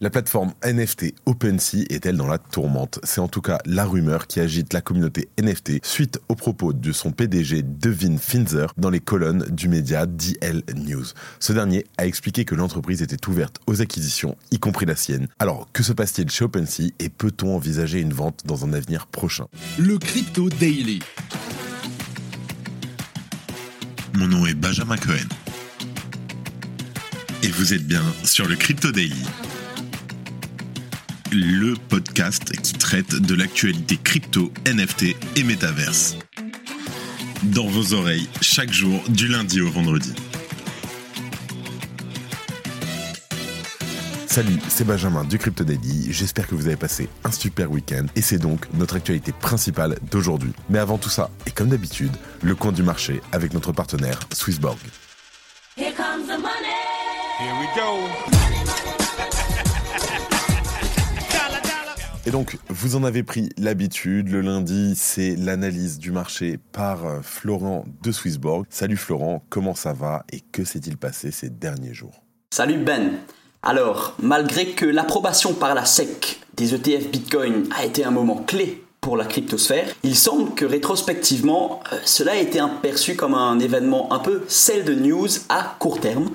La plateforme NFT OpenSea est-elle dans la tourmente? C'est en tout cas la rumeur qui agite la communauté NFT suite aux propos de son PDG Devin Finzer dans les colonnes du média DL News. Ce dernier a expliqué que l'entreprise était ouverte aux acquisitions, y compris la sienne. Alors, que se passe-t-il chez OpenSea et peut-on envisager une vente dans un avenir prochain? Le Crypto Daily. Mon nom est Benjamin Cohen. Et vous êtes bien sur le Crypto Daily le podcast qui traite de l'actualité crypto, NFT et métaverse. Dans vos oreilles, chaque jour, du lundi au vendredi. Salut, c'est Benjamin du Crypto Daily. J'espère que vous avez passé un super week-end et c'est donc notre actualité principale d'aujourd'hui. Mais avant tout ça, et comme d'habitude, le coin du marché avec notre partenaire Swissborg. Here comes the money. Here we go. Et donc, vous en avez pris l'habitude. Le lundi, c'est l'analyse du marché par euh, Florent de Swissborg. Salut Florent, comment ça va et que s'est-il passé ces derniers jours? Salut Ben. Alors, malgré que l'approbation par la SEC des ETF Bitcoin a été un moment clé pour la cryptosphère, il semble que rétrospectivement, euh, cela a été perçu comme un événement un peu sell de news à court terme,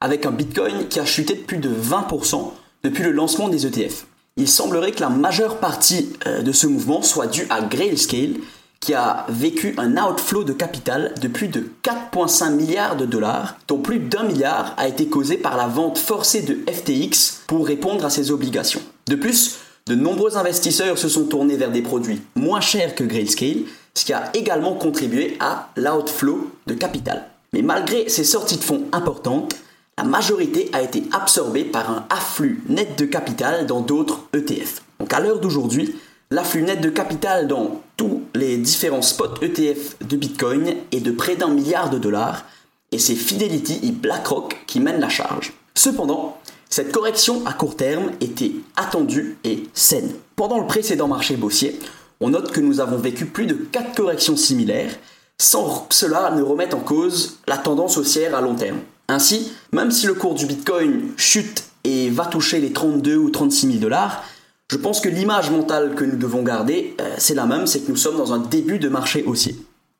avec un Bitcoin qui a chuté de plus de 20% depuis le lancement des ETF il semblerait que la majeure partie euh, de ce mouvement soit due à Grayscale, qui a vécu un outflow de capital de plus de 4,5 milliards de dollars, dont plus d'un milliard a été causé par la vente forcée de FTX pour répondre à ses obligations. De plus, de nombreux investisseurs se sont tournés vers des produits moins chers que Grayscale, ce qui a également contribué à l'outflow de capital. Mais malgré ces sorties de fonds importantes, la majorité a été absorbée par un afflux net de capital dans d'autres ETF. Donc à l'heure d'aujourd'hui, l'afflux net de capital dans tous les différents spots ETF de Bitcoin est de près d'un milliard de dollars et c'est Fidelity et BlackRock qui mènent la charge. Cependant, cette correction à court terme était attendue et saine. Pendant le précédent marché boursier, on note que nous avons vécu plus de 4 corrections similaires sans que cela ne remette en cause la tendance haussière à long terme. Ainsi, même si le cours du Bitcoin chute et va toucher les 32 ou 36 000 dollars, je pense que l'image mentale que nous devons garder, euh, c'est la même, c'est que nous sommes dans un début de marché haussier.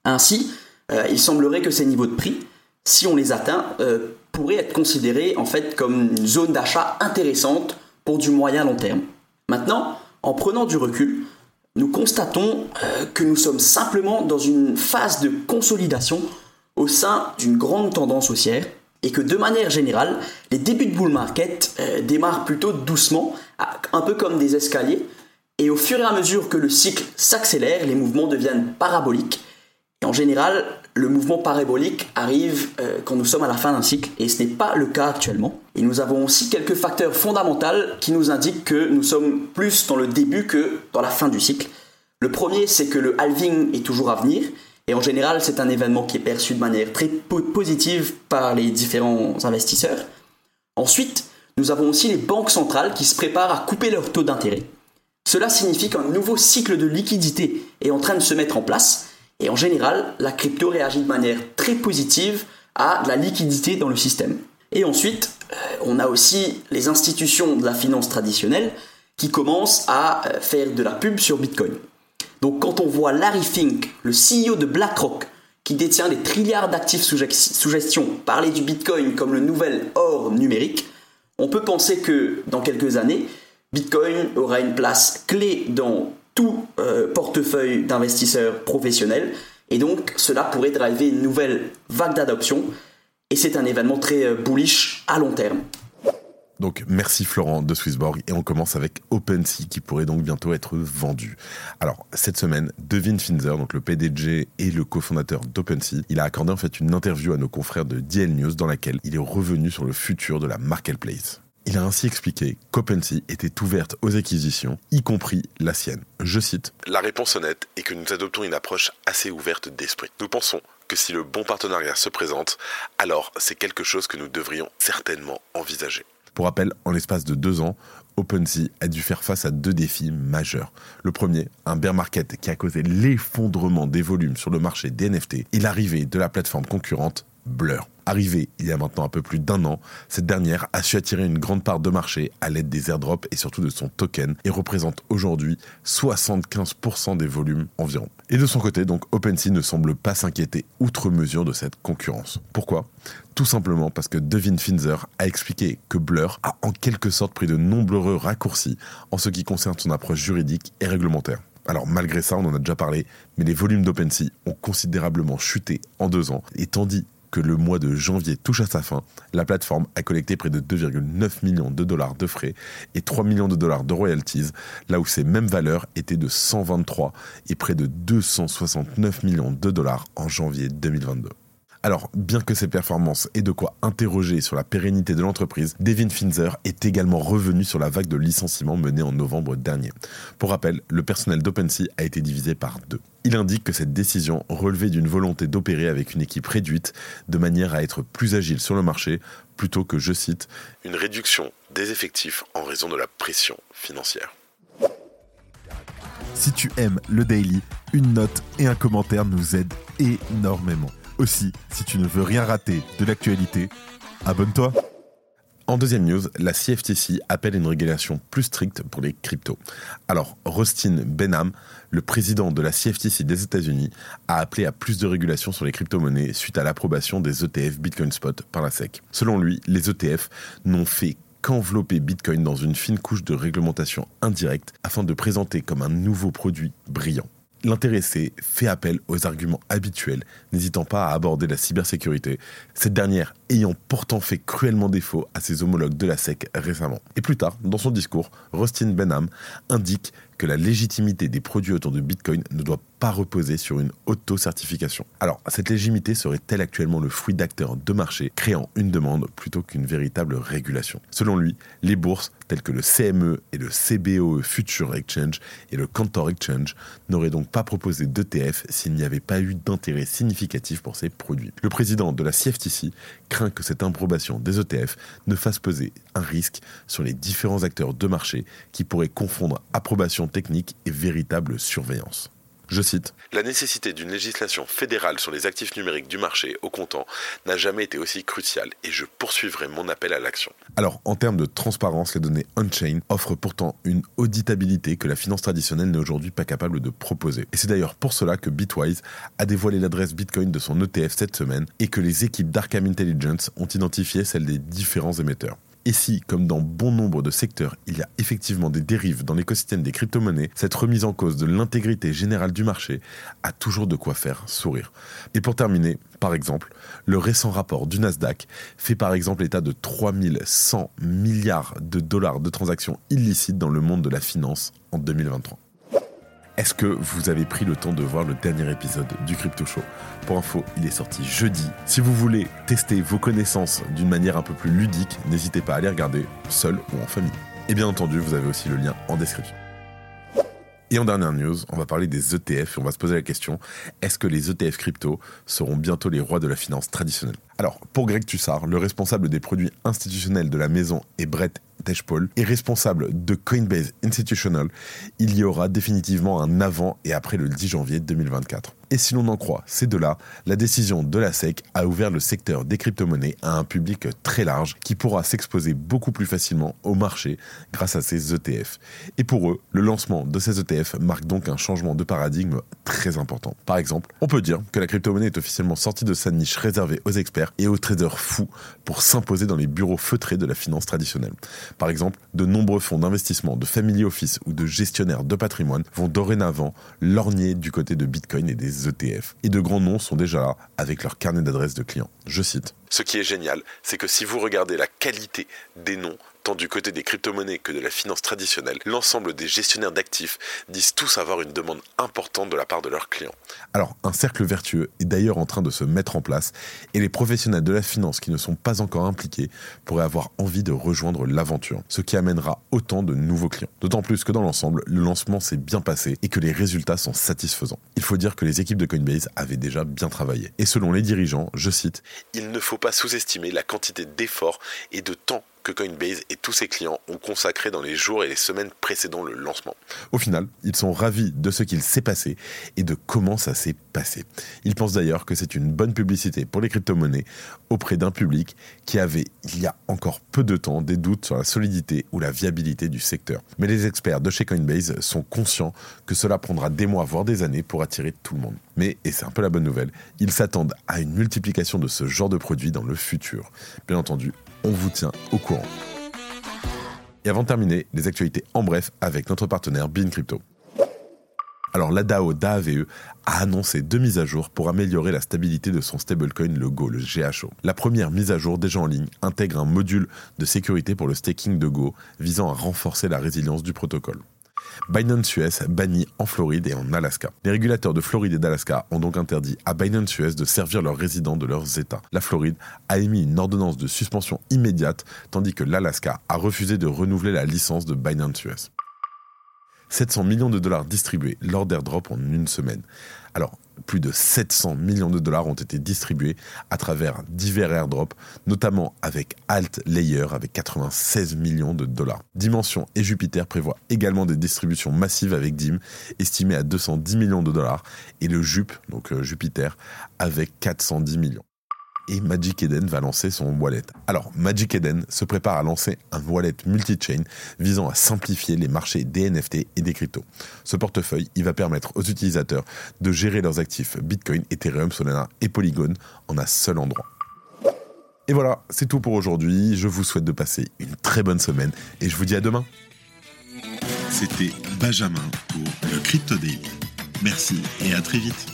Ainsi, euh, il semblerait que ces niveaux de prix, si on les atteint, euh, pourraient être considérés en fait comme une zone d'achat intéressante pour du moyen long terme. Maintenant, en prenant du recul, nous constatons que nous sommes simplement dans une phase de consolidation au sein d'une grande tendance haussière et que de manière générale, les débuts de bull market euh, démarrent plutôt doucement, un peu comme des escaliers, et au fur et à mesure que le cycle s'accélère, les mouvements deviennent paraboliques. Et en général, le mouvement parabolique arrive euh, quand nous sommes à la fin d'un cycle, et ce n'est pas le cas actuellement. Et nous avons aussi quelques facteurs fondamentaux qui nous indiquent que nous sommes plus dans le début que dans la fin du cycle. Le premier, c'est que le halving est toujours à venir, et en général, c'est un événement qui est perçu de manière très positive par les différents investisseurs. Ensuite, nous avons aussi les banques centrales qui se préparent à couper leur taux d'intérêt. Cela signifie qu'un nouveau cycle de liquidité est en train de se mettre en place et en général, la crypto réagit de manière très positive à la liquidité dans le système. Et ensuite, euh, on a aussi les institutions de la finance traditionnelle qui commencent à euh, faire de la pub sur Bitcoin. Donc quand on voit Larry Fink, le CEO de BlackRock, qui détient des trilliards d'actifs sous gestion, parler du Bitcoin comme le nouvel or numérique, on peut penser que dans quelques années, Bitcoin aura une place clé dans tout euh, portefeuille d'investisseurs professionnels et donc cela pourrait driver une nouvelle vague d'adoption et c'est un événement très euh, bullish à long terme. Donc merci Florent de Swissborg et on commence avec OpenSea qui pourrait donc bientôt être vendu. Alors cette semaine, Devin Finzer, donc le PDG et le cofondateur d'OpenSea, il a accordé en fait une interview à nos confrères de DL News dans laquelle il est revenu sur le futur de la marketplace. Il a ainsi expliqué qu'OpenSea était ouverte aux acquisitions, y compris la sienne. Je cite La réponse honnête est que nous adoptons une approche assez ouverte d'esprit. Nous pensons que si le bon partenariat se présente, alors c'est quelque chose que nous devrions certainement envisager. Pour rappel, en l'espace de deux ans, OpenSea a dû faire face à deux défis majeurs. Le premier, un bear market qui a causé l'effondrement des volumes sur le marché des NFT et l'arrivée de la plateforme concurrente Blur. Arrivée il y a maintenant un peu plus d'un an, cette dernière a su attirer une grande part de marché à l'aide des airdrops et surtout de son token et représente aujourd'hui 75% des volumes environ. Et de son côté, donc OpenSea ne semble pas s'inquiéter outre mesure de cette concurrence. Pourquoi? Tout simplement parce que Devin Finzer a expliqué que Blur a en quelque sorte pris de nombreux raccourcis en ce qui concerne son approche juridique et réglementaire. Alors malgré ça, on en a déjà parlé, mais les volumes d'OpenSea ont considérablement chuté en deux ans, et tandis que le mois de janvier touche à sa fin, la plateforme a collecté près de 2,9 millions de dollars de frais et 3 millions de dollars de royalties, là où ces mêmes valeurs étaient de 123 et près de 269 millions de dollars en janvier 2022. Alors, bien que ces performances aient de quoi interroger sur la pérennité de l'entreprise, Devin Finzer est également revenu sur la vague de licenciements menée en novembre dernier. Pour rappel, le personnel d'OpenSea a été divisé par deux. Il indique que cette décision relevait d'une volonté d'opérer avec une équipe réduite de manière à être plus agile sur le marché plutôt que, je cite, une réduction des effectifs en raison de la pression financière. Si tu aimes le daily, une note et un commentaire nous aident énormément. Aussi, si tu ne veux rien rater de l'actualité, abonne-toi. En deuxième news, la CFTC appelle une régulation plus stricte pour les cryptos. Alors, Rustin Benham, le président de la CFTC des États-Unis, a appelé à plus de régulation sur les crypto-monnaies suite à l'approbation des ETF Bitcoin Spot par la SEC. Selon lui, les ETF n'ont fait qu'envelopper Bitcoin dans une fine couche de réglementation indirecte afin de présenter comme un nouveau produit brillant. L'intéressé fait appel aux arguments habituels, n'hésitant pas à aborder la cybersécurité, cette dernière ayant pourtant fait cruellement défaut à ses homologues de la SEC récemment. Et plus tard, dans son discours, Rustin Benham indique que la légitimité des produits autour de Bitcoin ne doit pas reposer sur une auto-certification. Alors, cette légitimité serait-elle actuellement le fruit d'acteurs de marché créant une demande plutôt qu'une véritable régulation? Selon lui, les bourses telles que le CME et le CBOE Future Exchange et le Cantor Exchange n'auraient donc pas proposé d'ETF s'il n'y avait pas eu d'intérêt significatif pour ces produits. Le président de la CFTC craint que cette improbation des ETF ne fasse peser un risque sur les différents acteurs de marché qui pourraient confondre approbation technique et véritable surveillance. Je cite La nécessité d'une législation fédérale sur les actifs numériques du marché au comptant n'a jamais été aussi cruciale et je poursuivrai mon appel à l'action. Alors, en termes de transparence, les données on-chain offrent pourtant une auditabilité que la finance traditionnelle n'est aujourd'hui pas capable de proposer. Et c'est d'ailleurs pour cela que Bitwise a dévoilé l'adresse Bitcoin de son ETF cette semaine et que les équipes d'Arkham Intelligence ont identifié celle des différents émetteurs. Et si, comme dans bon nombre de secteurs, il y a effectivement des dérives dans l'écosystème des crypto-monnaies, cette remise en cause de l'intégrité générale du marché a toujours de quoi faire sourire. Et pour terminer, par exemple, le récent rapport du Nasdaq fait par exemple état de 3100 milliards de dollars de transactions illicites dans le monde de la finance en 2023. Est-ce que vous avez pris le temps de voir le dernier épisode du Crypto Show Pour info, il est sorti jeudi. Si vous voulez tester vos connaissances d'une manière un peu plus ludique, n'hésitez pas à les regarder, seul ou en famille. Et bien entendu, vous avez aussi le lien en description. Et en dernière news, on va parler des ETF et on va se poser la question est-ce que les ETF crypto seront bientôt les rois de la finance traditionnelle? Alors, pour Greg Tussard, le responsable des produits institutionnels de la maison et Brett Est responsable de Coinbase Institutional, il y aura définitivement un avant et après le 10 janvier 2024. Et si l'on en croit ces deux-là, la décision de la SEC a ouvert le secteur des crypto-monnaies à un public très large qui pourra s'exposer beaucoup plus facilement au marché grâce à ces ETF. Et pour eux, le lancement de ces ETF marque donc un changement de paradigme très important. Par exemple, on peut dire que la crypto-monnaie est officiellement sortie de sa niche réservée aux experts et aux traders fous pour s'imposer dans les bureaux feutrés de la finance traditionnelle. Par exemple, de nombreux fonds d'investissement, de family office ou de gestionnaires de patrimoine vont dorénavant lorgner du côté de Bitcoin et des Et de grands noms sont déjà là avec leur carnet d'adresses de clients. Je cite. Ce qui est génial, c'est que si vous regardez la qualité des noms, tant du côté des crypto-monnaies que de la finance traditionnelle, l'ensemble des gestionnaires d'actifs disent tous avoir une demande importante de la part de leurs clients. Alors, un cercle vertueux est d'ailleurs en train de se mettre en place et les professionnels de la finance qui ne sont pas encore impliqués pourraient avoir envie de rejoindre l'aventure, ce qui amènera autant de nouveaux clients. D'autant plus que dans l'ensemble, le lancement s'est bien passé et que les résultats sont satisfaisants. Il faut dire que les équipes de Coinbase avaient déjà bien travaillé. Et selon les dirigeants, je cite, Il ne faut pas sous-estimer la quantité d'efforts et de temps que Coinbase et tous ses clients ont consacré dans les jours et les semaines précédant le lancement. Au final, ils sont ravis de ce qu'il s'est passé et de comment ça s'est passé. Ils pensent d'ailleurs que c'est une bonne publicité pour les crypto-monnaies auprès d'un public qui avait, il y a encore peu de temps, des doutes sur la solidité ou la viabilité du secteur. Mais les experts de chez Coinbase sont conscients que cela prendra des mois, voire des années pour attirer tout le monde. Mais, et c'est un peu la bonne nouvelle, ils s'attendent à une multiplication de ce genre de produits dans le futur. Bien entendu, on vous tient au courant. Et avant de terminer, les actualités en bref avec notre partenaire Bean Crypto. Alors la DAO DAVE a annoncé deux mises à jour pour améliorer la stabilité de son stablecoin le Go, le GHO. La première mise à jour déjà en ligne intègre un module de sécurité pour le staking de Go visant à renforcer la résilience du protocole. Binance US banni en Floride et en Alaska. Les régulateurs de Floride et d'Alaska ont donc interdit à Binance US de servir leurs résidents de leurs États. La Floride a émis une ordonnance de suspension immédiate, tandis que l'Alaska a refusé de renouveler la licence de Binance US. 700 millions de dollars distribués lors d'airdrop en une semaine. Alors, plus de 700 millions de dollars ont été distribués à travers divers airdrops, notamment avec Alt Layer avec 96 millions de dollars. Dimension et Jupiter prévoient également des distributions massives avec DIM, estimées à 210 millions de dollars, et le JUP, donc euh, Jupiter, avec 410 millions et Magic Eden va lancer son wallet. Alors, Magic Eden se prépare à lancer un wallet multi-chain visant à simplifier les marchés des NFT et des cryptos. Ce portefeuille, il va permettre aux utilisateurs de gérer leurs actifs Bitcoin, Ethereum, Solana et Polygon en un seul endroit. Et voilà, c'est tout pour aujourd'hui. Je vous souhaite de passer une très bonne semaine et je vous dis à demain. C'était Benjamin pour le Crypto Daily. Merci et à très vite.